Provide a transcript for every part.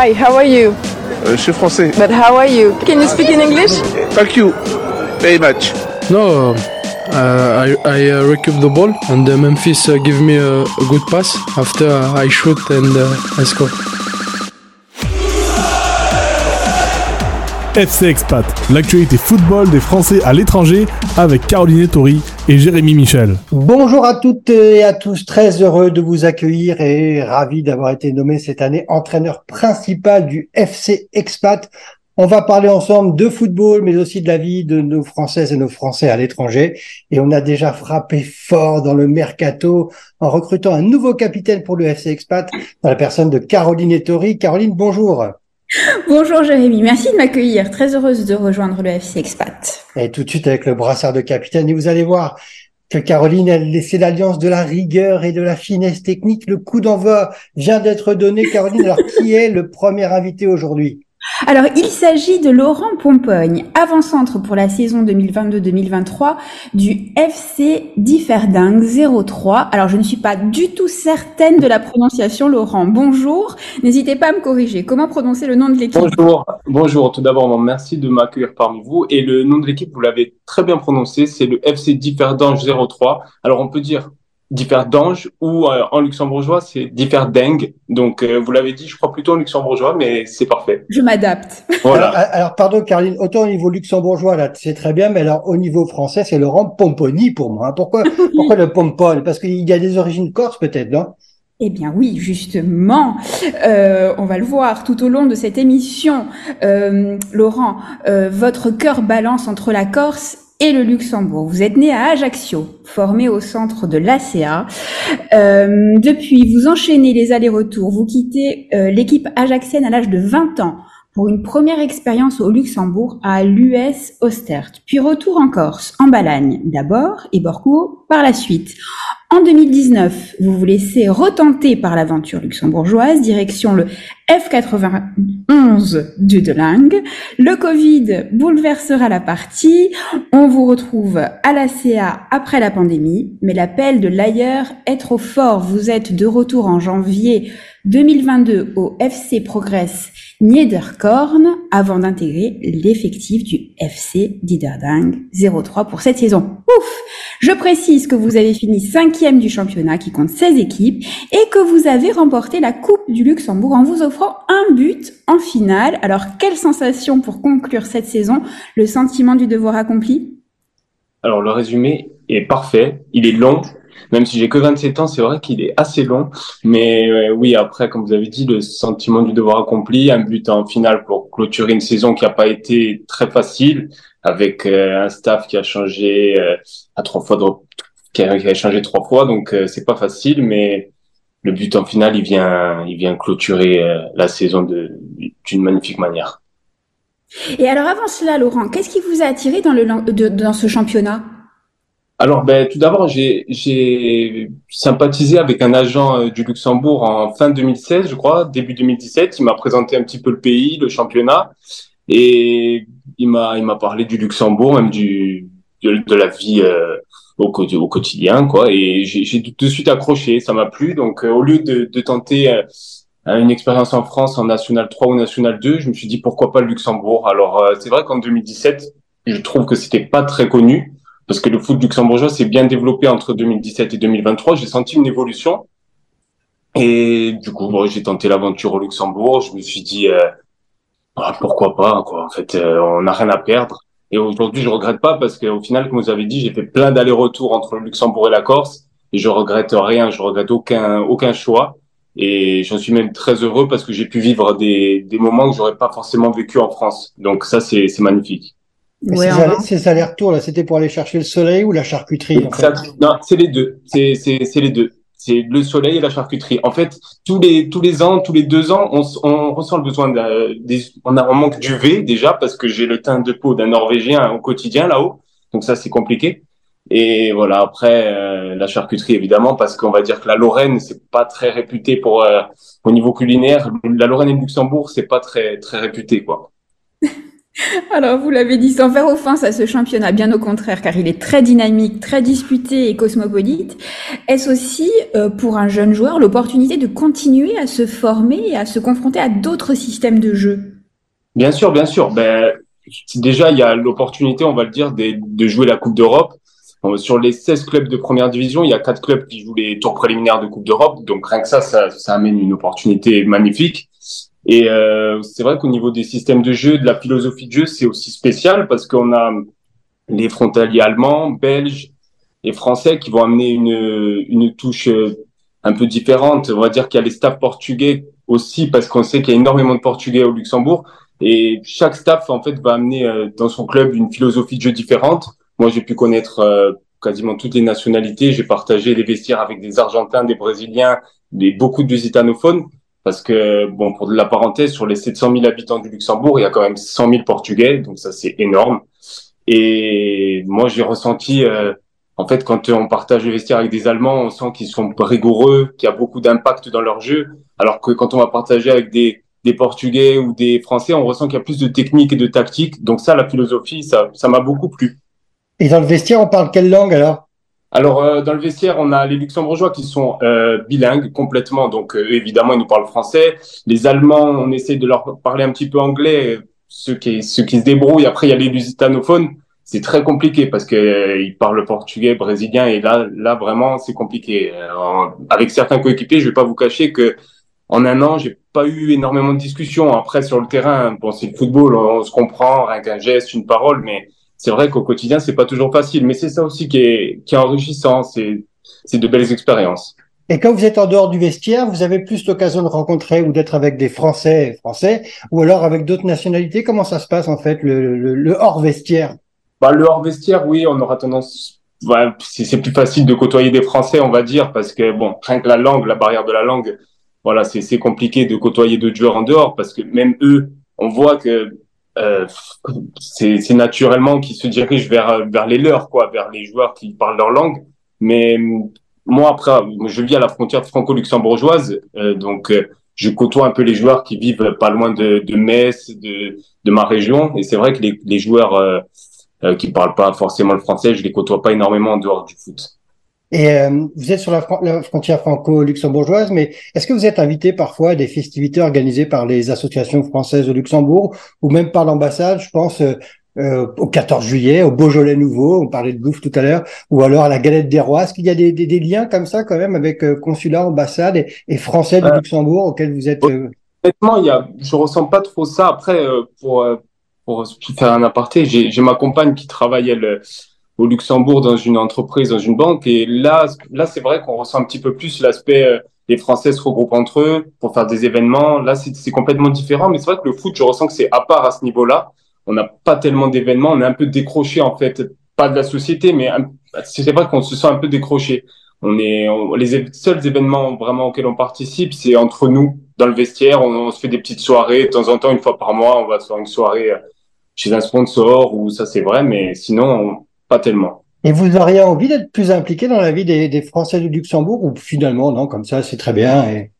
Hi, how are you? Euh, je suis français. But how are you? Can you speak in English? Thank you very much. No, uh, I, I uh, recoup the ball and uh, Memphis uh, give me a, a good pass after I shoot and uh, I score. FC Expat, l'actualité football des Français à l'étranger avec Caroline Tori et Jérémy Michel. Bonjour à toutes et à tous, très heureux de vous accueillir et ravi d'avoir été nommé cette année entraîneur principal du FC Expat. On va parler ensemble de football, mais aussi de la vie de nos Françaises et nos Français à l'étranger. Et on a déjà frappé fort dans le mercato en recrutant un nouveau capitaine pour le FC Expat, dans la personne de Caroline Ettori. Caroline, bonjour. Bonjour Jérémy, merci de m'accueillir. Très heureuse de rejoindre le FC Expat. Et tout de suite avec le brassard de capitaine. Et vous allez voir que Caroline, elle laissé l'alliance de la rigueur et de la finesse technique. Le coup d'envoi vient d'être donné. Caroline, alors qui est le premier invité aujourd'hui? Alors, il s'agit de Laurent Pompogne, avant-centre pour la saison 2022-2023 du FC Differding 03. Alors, je ne suis pas du tout certaine de la prononciation, Laurent. Bonjour. N'hésitez pas à me corriger. Comment prononcer le nom de l'équipe? Bonjour. Bonjour. Tout d'abord, merci de m'accueillir parmi vous. Et le nom de l'équipe, vous l'avez très bien prononcé, c'est le FC Differdange 03. Alors, on peut dire Differdange ou euh, en luxembourgeois c'est Differdeng. Donc euh, vous l'avez dit, je crois plutôt en luxembourgeois, mais c'est parfait. Je m'adapte. Voilà. Alors, alors, pardon Caroline, autant au niveau luxembourgeois là c'est très bien, mais alors au niveau français c'est Laurent Pomponi pour moi. Pourquoi pourquoi le pompon? Parce qu'il y a des origines corses peut-être, non? Eh bien oui, justement, euh, on va le voir tout au long de cette émission. Euh, Laurent, euh, votre cœur balance entre la Corse et le Luxembourg. Vous êtes né à Ajaccio, formé au centre de l'ACA. Euh, depuis, vous enchaînez les allers-retours. Vous quittez euh, l'équipe ajaxienne à l'âge de 20 ans pour une première expérience au Luxembourg à l'US Ostert, puis retour en Corse, en Balagne d'abord et Borco par la suite. En 2019, vous vous laissez retenter par l'aventure luxembourgeoise, direction le F91 du Delang. Le Covid bouleversera la partie. On vous retrouve à la CA après la pandémie, mais l'appel de l'ailleurs est trop fort. Vous êtes de retour en janvier 2022 au FC Progress Niederkorn avant d'intégrer l'effectif du FC Diderding 03 pour cette saison. Ouf Je précise que vous avez fini cinquième du championnat qui compte 16 équipes et que vous avez remporté la Coupe du Luxembourg en vous offrant un but en finale. Alors, quelle sensation pour conclure cette saison Le sentiment du devoir accompli? Alors, le résumé est parfait. Il est long, même si j'ai que 27 ans, c'est vrai qu'il est assez long. Mais euh, oui, après, comme vous avez dit, le sentiment du devoir accompli, un but en finale pour clôturer une saison qui n'a pas été très facile, avec euh, un staff qui a changé euh, à trois fois, de... qui, a, changé trois fois, donc c'est pas facile. Mais le but en finale, il vient, il vient clôturer la saison d'une magnifique manière. Et alors avant cela, Laurent, qu'est-ce qui vous a attiré dans, le, dans ce championnat? Alors, ben, tout d'abord, j'ai sympathisé avec un agent euh, du Luxembourg en fin 2016, je crois, début 2017. Il m'a présenté un petit peu le pays, le championnat, et il m'a il m'a parlé du Luxembourg, même du de, la vie euh, au, quotidien, quoi. Et j'ai tout de suite accroché, ça m'a plu. Donc, euh, au lieu de, de tenter euh, une expérience en France en National 3 ou National 2, je me suis dit pourquoi pas le Luxembourg. Alors, c'est vrai qu'en 2017, je trouve que c'était pas très connu parce que le foot luxembourgeois s'est bien développé entre 2017 et 2023. J'ai senti une évolution. Et du coup, bon, j'ai tenté l'aventure au Luxembourg. Je me suis dit, euh, ah, pourquoi pas, quoi. En fait, euh, on n'a rien à perdre. Et aujourd'hui, je regrette pas parce qu'au final, comme vous avez dit, j'ai fait plein d'allers-retours entre le Luxembourg et la Corse. Et je regrette rien. Je regrette aucun, aucun choix. Et j'en suis même très heureux parce que j'ai pu vivre des, des moments que j'aurais pas forcément vécu en France. Donc ça, c'est magnifique. Ouais, ces, ces allers-retours là, c'était pour aller chercher le soleil ou la charcuterie en fait? Non, c'est les deux. C'est c'est les deux. C'est le soleil et la charcuterie. En fait, tous les tous les ans, tous les deux ans, on, on ressent le besoin de, des, on a un manque d'UV déjà parce que j'ai le teint de peau d'un Norvégien au quotidien là-haut. Donc ça, c'est compliqué. Et voilà, après euh, la charcuterie évidemment parce qu'on va dire que la Lorraine c'est pas très réputé pour euh, au niveau culinaire. La Lorraine et le Luxembourg c'est pas très très réputé quoi. Alors, vous l'avez dit sans faire offense à ce championnat, bien au contraire, car il est très dynamique, très disputé et cosmopolite. Est-ce aussi, euh, pour un jeune joueur, l'opportunité de continuer à se former et à se confronter à d'autres systèmes de jeu? Bien sûr, bien sûr. Ben, déjà, il y a l'opportunité, on va le dire, de, jouer la Coupe d'Europe. Sur les 16 clubs de première division, il y a quatre clubs qui jouent les tours préliminaires de Coupe d'Europe. Donc rien que ça, ça amène une opportunité magnifique. Et euh, c'est vrai qu'au niveau des systèmes de jeu, de la philosophie de jeu, c'est aussi spécial parce qu'on a les frontaliers allemands, belges et français qui vont amener une, une touche euh, un peu différente. On va dire qu'il y a les staffs portugais aussi parce qu'on sait qu'il y a énormément de portugais au Luxembourg. Et chaque staff, en fait, va amener euh, dans son club une philosophie de jeu différente. Moi, j'ai pu connaître euh, quasiment toutes les nationalités. J'ai partagé des vestiaires avec des Argentins, des Brésiliens, des, beaucoup de lusitanovophones. Parce que, bon, pour de la parenthèse, sur les 700 000 habitants du Luxembourg, il y a quand même 100 000 Portugais, donc ça c'est énorme. Et moi, j'ai ressenti, euh, en fait, quand on partage le vestiaire avec des Allemands, on sent qu'ils sont rigoureux, qu'il y a beaucoup d'impact dans leur jeu, alors que quand on va partager avec des, des Portugais ou des Français, on ressent qu'il y a plus de technique et de tactique. Donc ça, la philosophie, ça, ça m'a beaucoup plu. Et dans le vestiaire, on parle quelle langue alors? Alors, euh, dans le vestiaire, on a les luxembourgeois qui sont euh, bilingues complètement. Donc, euh, évidemment, ils nous parlent français. Les Allemands, on essaie de leur parler un petit peu anglais, ceux qui, ceux qui se débrouillent. Après, il y a les lusitanophones. C'est très compliqué parce que ils parlent portugais, brésilien. Et là, là vraiment, c'est compliqué. avec certains coéquipiers, je vais pas vous cacher que en un an, j'ai pas eu énormément de discussions. Après, sur le terrain, bon, c'est le football, on, on se comprend, rien qu'un geste, une parole, mais c'est vrai qu'au quotidien, c'est pas toujours facile, mais c'est ça aussi qui est, qui est enrichissant. C'est, c'est de belles expériences. Et quand vous êtes en dehors du vestiaire, vous avez plus l'occasion de rencontrer ou d'être avec des Français français, ou alors avec d'autres nationalités? Comment ça se passe en fait le, le, le hors vestiaire? Bah, le hors vestiaire, oui, on aura tendance. Ouais, c'est plus facile de côtoyer des Français, on va dire, parce que bon, rien que la langue, la barrière de la langue, voilà, c'est compliqué de côtoyer d'autres joueurs en dehors, parce que même eux, on voit que euh, c'est naturellement qu'ils se dirigent vers vers les leurs, quoi, vers les joueurs qui parlent leur langue. Mais moi, après, je vis à la frontière franco-luxembourgeoise, euh, donc euh, je côtoie un peu les joueurs qui vivent pas loin de, de Metz, de, de ma région. Et c'est vrai que les, les joueurs euh, euh, qui parlent pas forcément le français, je les côtoie pas énormément en dehors du foot. Et euh, vous êtes sur la, la frontière franco-luxembourgeoise, mais est-ce que vous êtes invité parfois à des festivités organisées par les associations françaises au Luxembourg ou même par l'ambassade Je pense euh, euh, au 14 juillet, au Beaujolais nouveau, on parlait de bouffe tout à l'heure, ou alors à la galette des rois? Est-ce qu'il y a des, des, des, liens comme ça quand même avec euh, consulat, ambassade et, et français du Euh, Luxembourg auxquels vous êtes euh, Honnêtement, il y a, je ressens pas trop ça. Après, euh, pour euh, pour faire un aparté, j'ai j'ai ma compagne qui travaille elle au Luxembourg dans une entreprise, dans une banque, et là là c'est vrai qu'on ressent un petit peu plus l'aspect euh, les Français se regroupent entre eux pour faire des événements. Là, c'est complètement différent, mais c'est vrai que le foot, je ressens que c'est à part à ce niveau-là. On n'a pas tellement d'événements, on est un peu décroché en fait, pas de la société, mais c'est vrai qu'on se sent un peu décroché. On est on- les seuls événements vraiment auxquels on participe, c'est entre nous dans le vestiaire. On, on se fait des petites soirées de temps en temps, une fois par mois, on va se faire une soirée euh, chez un sponsor ou ça c'est vrai, mais sinon on- pas tellement. Et vous auriez envie d'être plus impliqué dans la vie des, des Français du Luxembourg ou finalement non, comme ça c'est très bien. Et...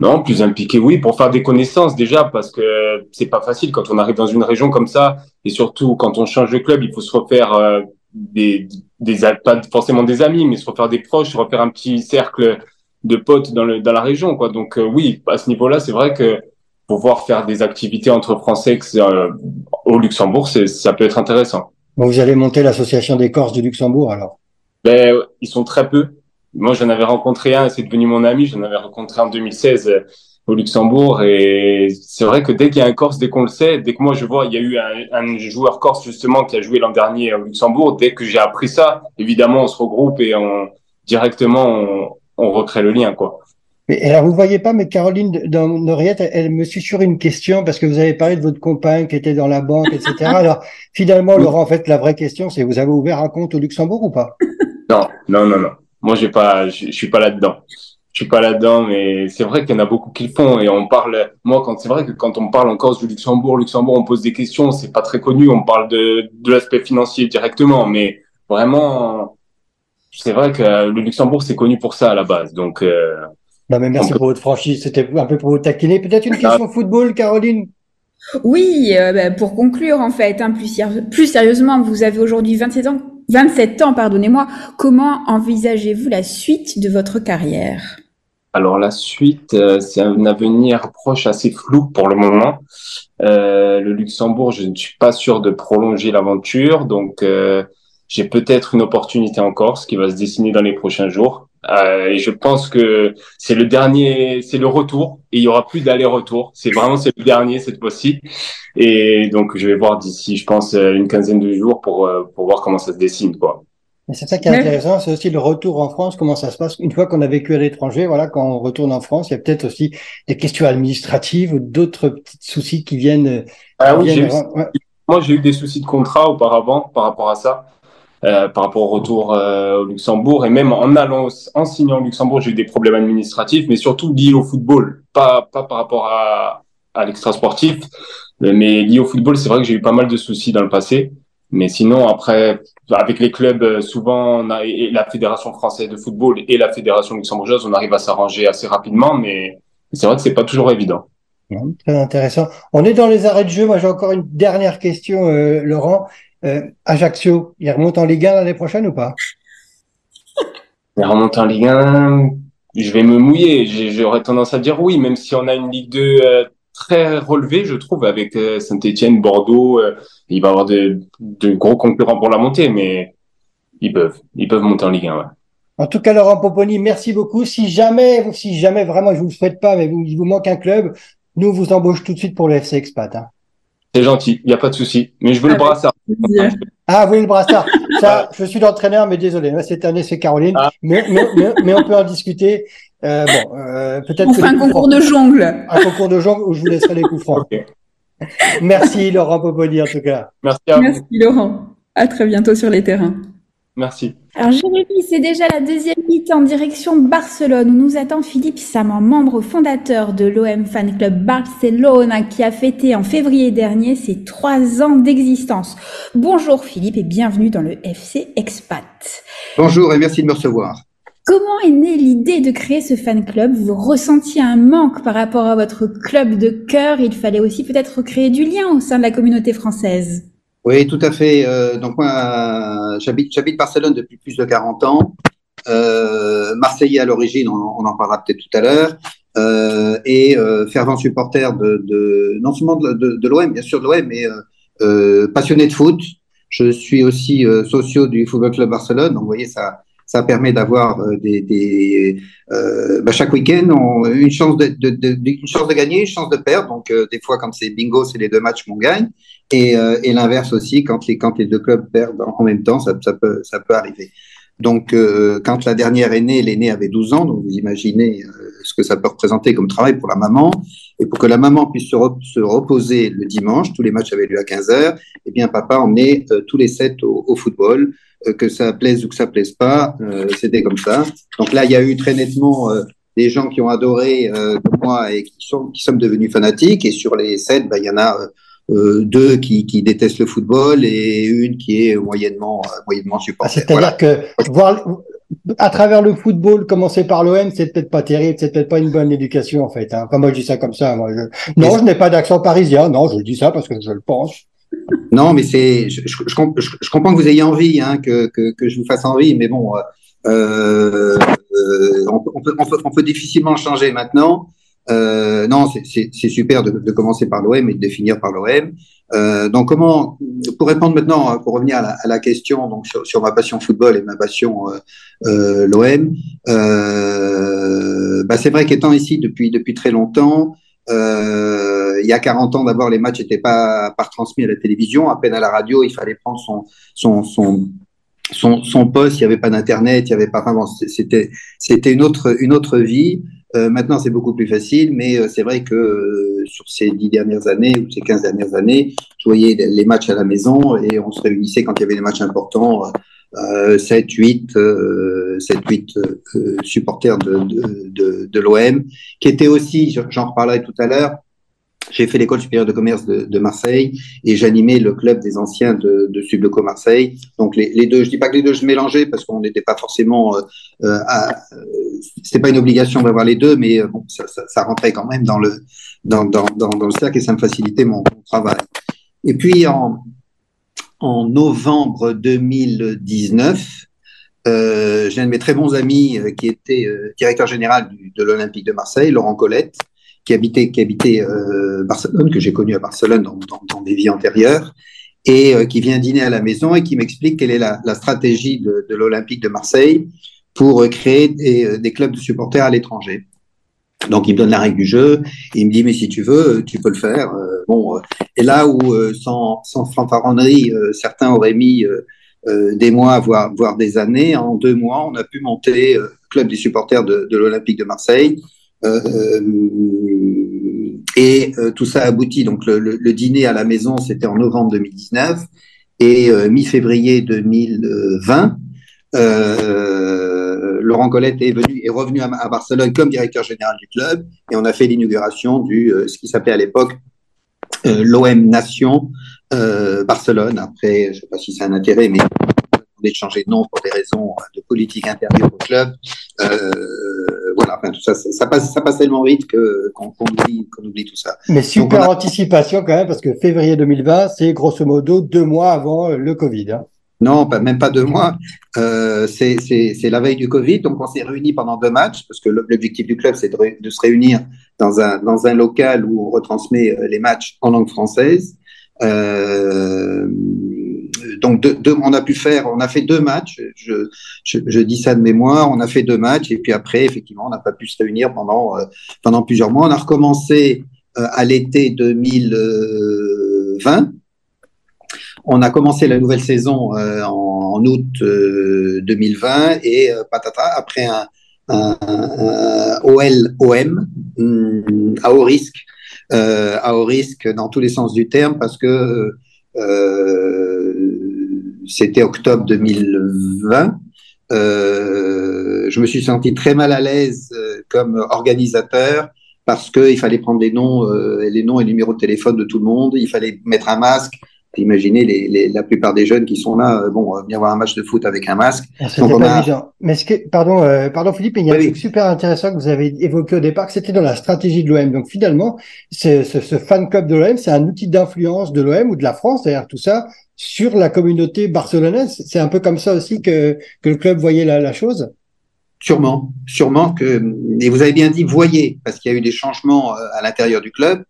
Non, plus impliqué, oui, pour faire des connaissances déjà, parce que c'est pas facile quand on arrive dans une région comme ça, et surtout quand on change de club, il faut se refaire euh, des, des, pas forcément des amis, mais se refaire des proches, se refaire un petit cercle de potes dans le dans la région, quoi. Donc euh, oui, à ce niveau-là, c'est vrai que pouvoir faire des activités entre Français euh, au Luxembourg, c'est ça peut être intéressant. Vous allez monter l'association des Corses du Luxembourg alors? Ben, ils sont très peu. Moi, j'en avais rencontré un, c'est devenu mon ami. J'en avais rencontré en 2016 euh, au Luxembourg. Et c'est vrai que dès qu'il y a un Corse, dès qu'on le sait, dès que moi je vois, il y a eu un, un joueur Corse justement qui a joué l'an dernier au Luxembourg. Dès que j'ai appris ça, évidemment, on se regroupe et on directement on, on recrée le lien, quoi. Mais alors vous voyez pas, mais Caroline dans Noriette, elle, elle me susurre une question parce que vous avez parlé de votre compagne qui était dans la banque, etc. Alors finalement. Laurent, en fait, la vraie question, c'est vous avez ouvert un compte au Luxembourg ou pas? Non, non, non, non. Moi, j'ai pas, je, suis pas là-dedans. Je suis pas là-dedans, mais c'est vrai qu'il y en a beaucoup qui le font et on parle. Moi, quand c'est vrai que quand on parle en Corse du Luxembourg, Luxembourg, on pose des questions, c'est pas très connu. On parle de de l'aspect financier directement, mais vraiment, c'est vrai que le Luxembourg c'est connu pour ça à la base. Donc, euh, Non, mais merci peut- pour votre franchise. C'était un peu pour vous taquiner. Peut-être une question football, Caroline? Oui, euh, bah, pour conclure en fait, hein, plus, plus, sérieusement, vous avez aujourd'hui 27 ans, 27 ans, pardonnez-moi. Comment envisagez-vous la suite de votre carrière? Alors la suite, euh, c'est un avenir proche assez flou pour le moment. Euh, le Luxembourg, je ne suis pas sûr de prolonger l'aventure, donc euh, j'ai peut-être une opportunité encore, ce qui va se dessiner dans les prochains jours. Euh, et je pense que c'est le dernier, c'est le retour, et il y aura plus d'aller-retour. C'est vraiment c'est le dernier cette fois-ci. Et donc je vais voir d'ici, je pense, une quinzaine de jours pour euh, pour voir comment ça se dessine, quoi. Mais c'est ça qui est intéressant, c'est aussi le retour en France, comment ça se passe une fois qu'on a vécu à l'étranger. Voilà, quand on retourne en France, il y a peut-être aussi des questions administratives ou d'autres petits soucis qui viennent. Ah oui, viennent... Ouais. moi j'ai eu des soucis de contrat auparavant par rapport à ça. Euh, par rapport au retour euh, au Luxembourg et même en allant en signant au Luxembourg j'ai eu des problèmes administratifs mais surtout liés au football pas pas par rapport à à l'extra sportif mais liés au football c'est vrai que j'ai eu pas mal de soucis dans le passé mais sinon après avec les clubs euh, souvent on a, et la fédération française de football et la fédération luxembourgeoise on arrive à s'arranger assez rapidement mais c'est vrai que c'est pas toujours évident Très intéressant. On est dans les arrêts de jeu. Moi, j'ai encore une dernière question, euh, Laurent. Euh, Ajaccio, il remonte en Ligue 1 l'année prochaine ou pas? Il remonte en Ligue 1. Je vais me mouiller. J'aurais tendance à dire oui, même si on a une Ligue 2 euh, très relevée, je trouve, avec euh, Saint-Etienne, Bordeaux. Il va y avoir de, de, gros concurrents pour la montée, mais ils peuvent. Ils peuvent monter en Ligue 1. Ouais. En tout cas, Laurent Poponi, merci beaucoup. Si jamais, si jamais vraiment, je vous le souhaite pas, mais vous, il vous manque un club, nous vous embauche tout de suite pour le FC Expat. Hein. C'est gentil, il n'y a pas de souci. Mais je veux le brassard. Ah oui, le brassard. Ça, je suis l'entraîneur, mais désolé. Cette année, c'est Caroline. Ah. Mais, mais, mais, mais, on peut en discuter. Euh, bon, euh, peut-être. On fera un concours de jongle. Un concours de jongle où je vous laisserai les coups francs. Okay. Merci Laurent Popoli en tout cas. Merci à Merci Laurent. À très bientôt sur les terrains. Merci. Alors Jérémy, c'est déjà la deuxième mi-temps en direction Barcelone où nous attend Philippe Saman, membre fondateur de l'OM Fan Club Barcelone qui a fêté en février dernier ses trois ans d'existence. Bonjour Philippe et bienvenue dans le FC Expat. Bonjour et merci de me recevoir. Comment est née l'idée de créer ce fan club? Vous ressentiez un manque par rapport à votre club de cœur? Il fallait aussi peut-être créer du lien au sein de la communauté française. Oui, tout à fait. Euh, donc moi, j'habite, j'habite Barcelone depuis plus de 40 ans. Euh, Marseillais à l'origine, on, on, en parlera peut-être tout à l'heure, euh, et euh, fervent supporter de, de non seulement de, de, de l'OM, bien sûr de l'OM, mais euh, passionné de foot. Je suis aussi socio du Football Club Barcelone, donc vous voyez ça. Ça permet d'avoir des, des bah chaque week-end une chance de, de, de, une chance de gagner, une chance de perdre. Donc des fois quand c'est bingo, c'est les deux matchs qu'on gagne. Et, euh, et l'inverse aussi, quand les, quand les deux clubs perdent en même temps, ça, ça, peut, ça peut arriver. Donc, euh, quand la dernière est née, l'aînée avait 12 ans, donc vous imaginez euh, ce que ça peut représenter comme travail pour la maman. Et pour que la maman puisse se, re se reposer le dimanche, tous les matchs avaient lieu à 15 heures, eh bien, papa emmenait euh, tous les sept au, au football, euh, que ça plaise ou que ça plaise pas, c'était comme ça. Donc là, il y a eu très nettement des gens qui ont adoré moi et qui, sont, qui sommes devenus fanatiques. Et sur les sept, ben, il y en a euh, deux qui, qui, détestent le football et une qui est moyennement, euh, moyennement supporter. C'est-à-dire voilà. que voir à travers le football commencer par l'OM, c'est peut-être pas terrible, c'est peut-être pas une bonne éducation en fait. Hein. Enfin, moi je dis ça comme ça. Moi, je... Non, je n'ai pas d'accent parisien. Non, je dis ça parce que je le pense. Non, mais c'est, je, je, comprends que vous ayez envie, hein, que, que, que je vous fasse envie, mais bon, euh, euh, on, peut, on, peut, on, peut, on peut difficilement changer maintenant. Euh, non, c'est super de, de, commencer par l'OM et de finir par l'OM. Euh, donc, comment, pour répondre maintenant, pour revenir à la, à la question donc sur, sur, ma passion football et ma passion euh, euh l'OM, euh, bah, c'est vrai qu'étant ici depuis depuis très longtemps, euh, il y a 40 ans d'abord les matchs n'étaient pas pas transmis à la télévision, à peine à la radio, il fallait prendre son son son son, poste, il n'y avait pas d'internet, il y avait pas vraiment, c'était c'était une autre une autre vie. Euh, maintenant, c'est beaucoup plus facile, mais euh, c'est vrai que euh, sur ces dix dernières années ou ces quinze dernières années, je voyais les matchs à la maison et on se réunissait quand il y avait des matchs importants, euh, 7, 8, 7, 8 supporters de, de, de, de l'OM, qui étaient aussi, j'en reparlerai tout à l'heure, j'ai fait l'école supérieure de commerce de, de Marseille et j'animais le club des anciens de, de Subloco Marseille. Donc les, les, deux, je dis pas que les deux se mélangeaient parce qu'on n'était pas forcément, euh, euh, euh, c'était pas une obligation d'avoir les deux, mais euh, bon, ça, ça, ça, rentrait quand même dans le dans, dans, dans, dans, le cercle et ça me facilitait mon, mon travail. Et puis en, en novembre 2019, euh, j'ai un de mes très bons amis euh, qui était euh, directeur général du, de l'Olympique de Marseille, Laurent Colette, qui habitait, qui habitait euh, Barcelone, que j'ai connu à Barcelone dans, dans, des vies antérieures, et euh, qui vient dîner à la maison et qui m'explique quelle est la, stratégie de, l'Olympique de Marseille pour créer des, clubs de supporters à l'étranger. Donc il me donne la règle du jeu, il me dit mais si tu veux, tu peux le faire. bon, et là où sans, sans fanfaronnerie, certains auraient mis euh, des mois, voire, voire des années. En deux mois, on a pu monter euh, club des supporters de l'Olympique de Marseille. Euh, et tout ça aboutit. Donc le, le, le, dîner à la maison, c'était en novembre 2019 et mi-février 2020. Laurent Colette est venu est revenu à, Barcelone comme directeur général du club et on a fait l'inauguration du ce qui s'appelait à l'époque l'OM Nation, euh, Barcelone. Après, je ne sais pas si c'est un intérêt, mais on de changer de nom pour des raisons de politique intérieure au club. Euh, voilà, enfin, tout ça, ça passe, ça passe tellement vite que qu'on qu oublie, qu'on oublie tout ça. Mais super a... anticipation quand même, parce que février 2020, c'est grosso modo deux mois avant le Covid. Hein. Non, pas, même pas deux mois. Euh, c'est la veille du Covid, donc on s'est réunis pendant deux matchs, parce que l'objectif du club, c'est de, de, se réunir dans un, dans un local où on retransmet les matchs en langue française. Euh, donc on a pu faire, on a fait deux matchs. Je, dis ça de mémoire. On a fait deux matchs et puis après, effectivement, on n'a pas pu se réunir pendant euh, pendant plusieurs mois. On a recommencé euh, à l'été 2020. On a commencé la nouvelle saison euh, en, août 2020 et patata après un, un, un OL OM hum, à haut risque à haut risque dans tous les sens du terme parce que c'était octobre 2020. Euh, je me suis senti très mal à l'aise euh, comme organisateur parce qu'il fallait prendre les noms, euh, les noms et les numéros de téléphone de tout le monde. Il fallait mettre un masque. Imaginez les, les, la plupart des jeunes qui sont là, euh, bon, venir voir un match de foot avec un masque. Ah, Donc, a... Mais ce que, pardon, euh, pardon Philippe, il y a oui, un truc oui. super intéressant que vous avez évoqué au départ, que c'était dans la stratégie de l'OM. Donc finalement, ce, ce, ce, fan club de l'OM, c'est un outil d'influence de l'OM ou de la France, d'ailleurs tout ça, sur la communauté barcelonaise. C'est un peu comme ça aussi que, que le club voyait la, la chose. Sûrement, sûrement que. Et vous avez bien dit voyez, parce qu'il y a eu des changements euh, à l'intérieur du club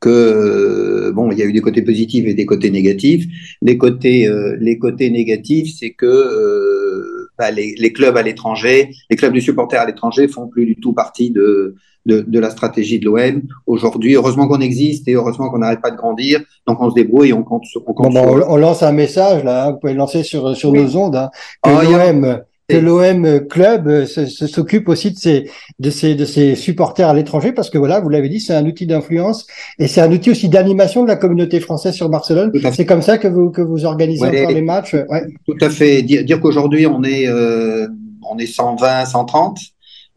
que bon, il y a eu des côtés positifs et des côtés négatifs. Les côtés, euh, les côtés négatifs, c'est que euh, bah, les, clubs à l'étranger, les clubs de supporters à l'étranger font plus du tout partie de de, de la stratégie de l'OM. Aujourd'hui, heureusement qu'on existe et heureusement qu'on n'arrête pas de grandir, donc on se débrouille et on compte sur. On, compte bon, sur... on, lance un message là, hein, vous pouvez le lancer sur sur oui. nos ondes. Hein, que oh, l'OM a que l'OM club s'occupe aussi de ses de ses de ses supporters à l'étranger parce que voilà vous l'avez dit c'est un outil d'influence et c'est un outil aussi d'animation de la communauté française sur Barcelone c'est comme ça que vous que vous organisez ouais, encore les matchs ouais. tout à fait dire, dire qu'aujourd'hui on est euh, on est 120 130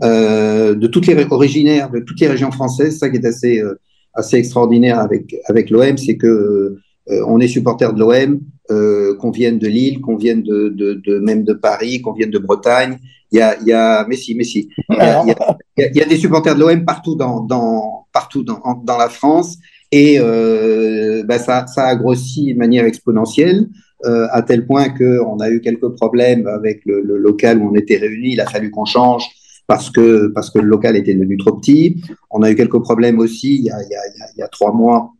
euh, de toutes les originaires de toutes les régions françaises ça qui est assez euh, assez extraordinaire avec avec l'OM c'est que euh, on est supporter de l'OM, euh, qu'on vienne de Lille, qu'on vienne de, de, de, même de Paris, qu'on vienne de Bretagne. Il y a, il y a, mais si, mais si. Il y a, des supporters de l'OM partout dans, dans, partout dans, dans la France. Et euh, bah ça, ça a grossi de manière exponentielle, euh, à tel point qu'on a eu quelques problèmes avec le, le, local où on était réunis. Il a fallu qu'on change parce que, parce que le local était devenu trop petit. On a eu quelques problèmes aussi il y a, il y a, il y a trois mois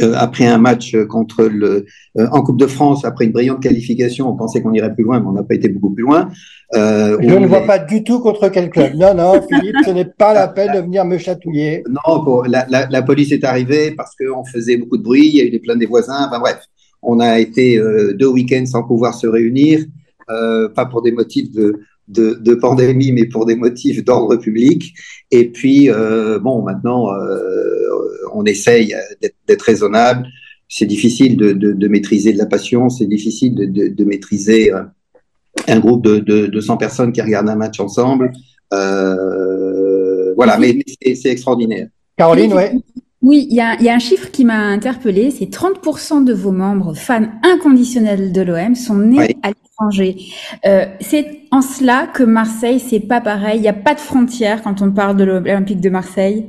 euh, après un match contre le euh, en Coupe de France, après une brillante qualification, on pensait qu'on irait plus loin, mais on n'a pas été beaucoup plus loin. Euh, Je ne vois pas du tout contre quel club. Non, non, Philippe, ce n'est pas la peine de venir me chatouiller. Non, pour, la, la, la, police est arrivée parce qu'on faisait beaucoup de bruit, il y a eu des plaintes des voisins. Enfin bref, on a été euh, deux week-ends sans pouvoir se réunir, euh, pas pour des motifs de, de, de, pandémie, mais pour des motifs d'ordre public. Et puis, euh, bon, maintenant, on essaye d'être raisonnable. C'est difficile de, de, de, maîtriser de la passion, c'est difficile de, de, maîtriser euh, un groupe de, de, 200 personnes qui regardent un match ensemble. Euh, voilà, mais, mais c'est extraordinaire. Caroline, ouais. Oui, il y a, y a, un chiffre qui m'a interpellé, c'est 30% de vos membres fans inconditionnels de l'OM sont nés Oui. à l'étranger. Euh, c'est en cela que Marseille, c'est pas pareil. Il n'y a pas de frontières quand on parle de l'Olympique de Marseille.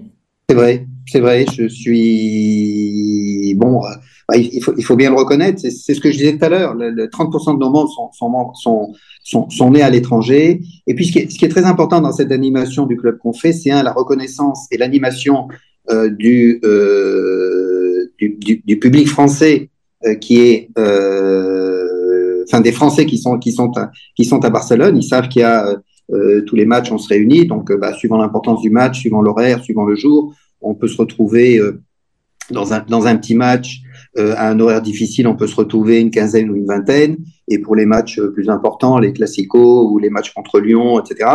C'est vrai, c'est vrai. Je suis bon. euh, bah, il faut, il faut bien le reconnaître. C'est ce que je disais tout à l'heure. Le, le 30% de nos membres sont, sont, membres- sont, sont, sont nés à l'étranger. Et puis, ce qui, est, ce qui est très important dans cette animation du club qu'on fait, c'est un la reconnaissance et l'animation du, euh, du, du, du public français euh, qui est, euh, enfin, des Français qui sont qui sont à, qui sont à Barcelone. Ils savent qu'il y a euh, euh, tous les matchs, on se réunit. Donc, euh, bah, suivant l'importance du match, suivant l'horaire, suivant le jour, on peut se retrouver euh, dans, un, dans un petit match euh, à un horaire difficile. On peut se retrouver une quinzaine ou une vingtaine. Et pour les matchs euh, plus importants, les classicos ou les matchs contre Lyon, etc.,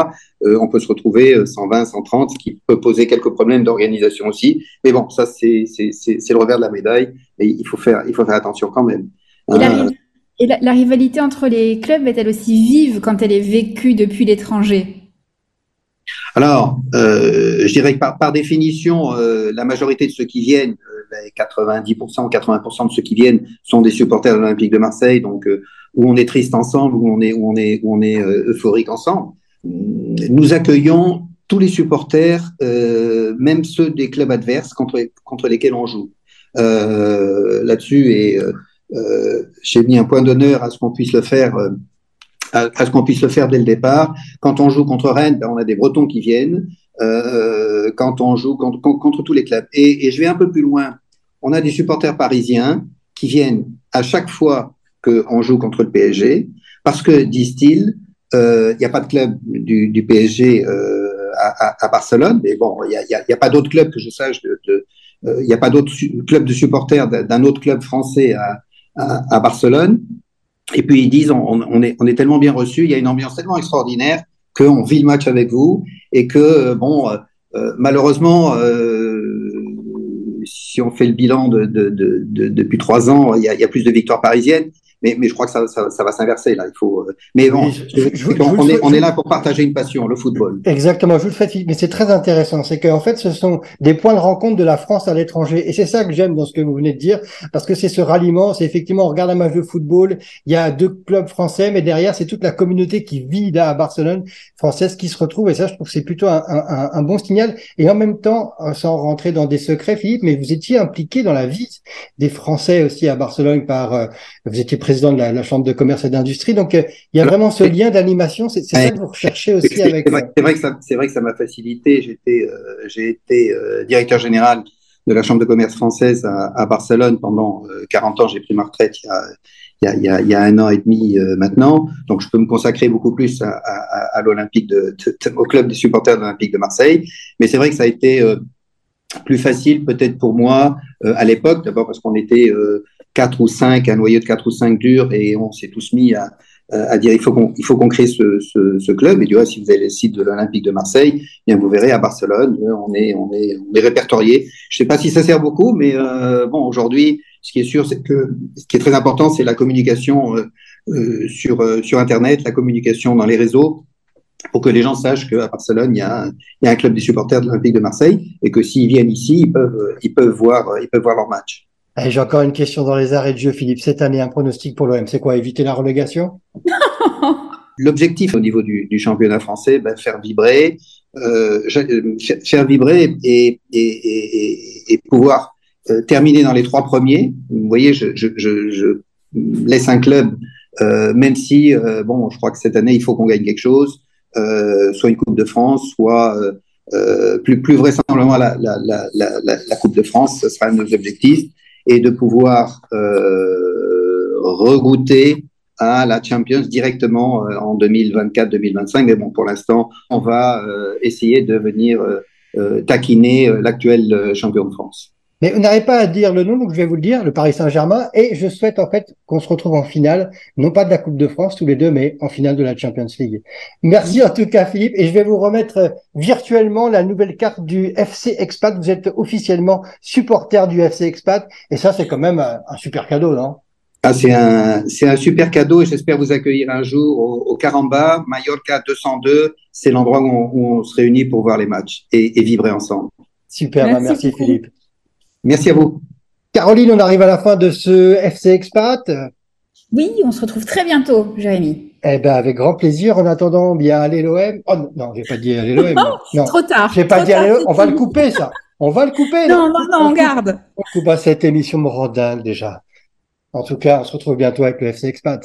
euh, on peut se retrouver euh, 120, 130, ce qui peut poser quelques problèmes d'organisation aussi. Mais bon, ça, c'est le revers de la médaille. Et il faut faire, il faut faire attention quand même. Et, la, Euh, riv- et la- la rivalité entre les clubs est-elle aussi vive quand elle est vécue depuis l'étranger? Alors, euh, je dirais que par, par définition, euh, la majorité de ceux qui viennent, les 90%, 80% de ceux qui viennent sont des supporters de l'Olympique de Marseille, donc euh, où on est triste ensemble, où on est, où on est, où on est euh, euphorique ensemble. Nous accueillons tous les supporters, euh, même ceux des clubs adverses contre, contre lesquels on joue. Là-dessus, j'ai mis un point d'honneur à ce qu'on puisse le faire. à, ce qu'on puisse le faire dès le départ. Quand on joue contre Rennes, ben, on a des Bretons qui viennent. Quand on joue contre, tous les clubs. Et je vais un peu plus loin. On a des supporters parisiens qui viennent à chaque fois qu'on joue contre le PSG, parce que, disent-ils, euh, il n'y a pas de club du, PSG euh, à, Barcelone, mais bon, il n'y a, pas d'autres clubs que je sache, euh, il n'y a pas d'autres clubs de supporters d'un autre club français à, Barcelone. Et puis ils disent, on, est, on est tellement bien reçu, il y a une ambiance tellement extraordinaire qu'on vit le match avec vous et que, bon, euh, malheureusement, euh, si on fait le bilan de, de, de, de depuis trois ans, il y, a, il y, a, plus de victoires parisiennes. Mais, mais je crois que ça, ça, ça va s'inverser là. Il faut. Mais bon, je, je, je, on, est, on est là pour partager une passion, le football. Exactement. Je vous le fais, mais c'est très intéressant. C'est qu'en fait, ce sont des points de rencontre de la France à l'étranger, et c'est ça que j'aime dans ce que vous venez de dire, parce que c'est ce ralliement. C'est effectivement, on regarde un match de football, il y a deux clubs français, mais derrière, c'est toute la communauté qui vit là à Barcelone française qui se retrouve, et ça, je trouve que c'est plutôt un, un, un, bon signal. Et en même temps, sans rentrer dans des secrets, Philippe, mais vous étiez impliqué dans la vie des Français aussi à Barcelone par, euh, vous étiez président de la, la, Chambre de commerce et d'industrie. Donc, euh, il y a vraiment ce lien d'animation. C'est ça que vous recherchez aussi c'est, avec. C'est vrai, vrai, que ça, c'est vrai que ça m'a facilité. J'étais, euh, j'ai été euh, directeur général de la Chambre de commerce française à, à Barcelone pendant 40 ans. J'ai pris ma retraite il y a, il y a, il y a, il y a un an et demi euh, maintenant. Donc, je peux me consacrer beaucoup plus à, à, à l'Olympique de, de, de, au club des supporters de l'Olympique de Marseille. Mais c'est vrai que ça a été euh, plus facile peut-être pour moi euh, à l'époque. D'abord parce qu'on était quatre ou cinq, un noyau de quatre ou cinq durs, et on s'est tous mis à, dire il faut qu'on il faut qu'on crée ce, ce, club. Et du coup, si vous avez le site de l'Olympique de Marseille, bien vous verrez à Barcelone, on est on est on est répertorié. Je sais pas si ça sert beaucoup, mais euh, bon aujourd'hui, ce qui est sûr, c'est que ce qui est très important, c'est la communication euh, euh, sur sur Internet, la communication dans les réseaux pour que les gens sachent qu'à Barcelone, il y, a un, il y a un club des supporters de l'Olympique de Marseille et que s'ils viennent ici, ils peuvent, ils peuvent, voir, ils peuvent voir leur match. J'ai encore une question dans les arrêts de jeu, Philippe. Cette année, un pronostic pour l'OM, c'est quoi? Éviter la relégation? L'objectif au niveau du, du championnat français, ben, faire vibrer, euh, faire vibrer et, et, et, et pouvoir euh, terminer dans les trois premiers. Vous voyez, je, je, je, je laisse un club, euh, même si, bon, je crois que cette année, il faut qu'on gagne quelque chose, soit une Coupe de France, soit plus, plus vraisemblablement la, la, la, la, la Coupe de France, ce sera un de nos objectifs et de pouvoir euh, regoûter à la Champions directement euh, en 2024-2025. Mais bon, pour l'instant, on va euh, essayer de venir euh, taquiner l'actuel champion de France. Mais vous n'arrivez pas à dire le nom, donc je vais vous le dire, le Paris Saint-Germain. Et je souhaite en fait qu'on se retrouve en finale, non pas de la Coupe de France tous les deux, mais en finale de la Champions League. Merci en tout cas Philippe, et je vais vous remettre virtuellement la nouvelle carte du FC Expat. Vous êtes officiellement supporter du FC Expat, et ça c'est quand même un super cadeau, non? Ah, c'est un, c'est un super cadeau et j'espère vous accueillir un jour au, au Caramba, Mallorca 202. C'est l'endroit où on, où on, se réunit pour voir les matchs et, et vivre ensemble. Super, merci, merci Philippe. Merci à vous. Caroline, on arrive à la fin de ce FC Expat. Oui, on se retrouve très bientôt, Jérémy. Eh ben, avec grand plaisir. En attendant, bien allez l'OM. Oh non, vais pas dire allez l'OM. Non, Trop tard. je vais pas tard, allez l'OM. On va dit. le couper, ça. On va le couper. Non, non, non, on garde. On coupe à cette émission morandingue déjà. En tout cas, on se retrouve bientôt avec le FC Expat.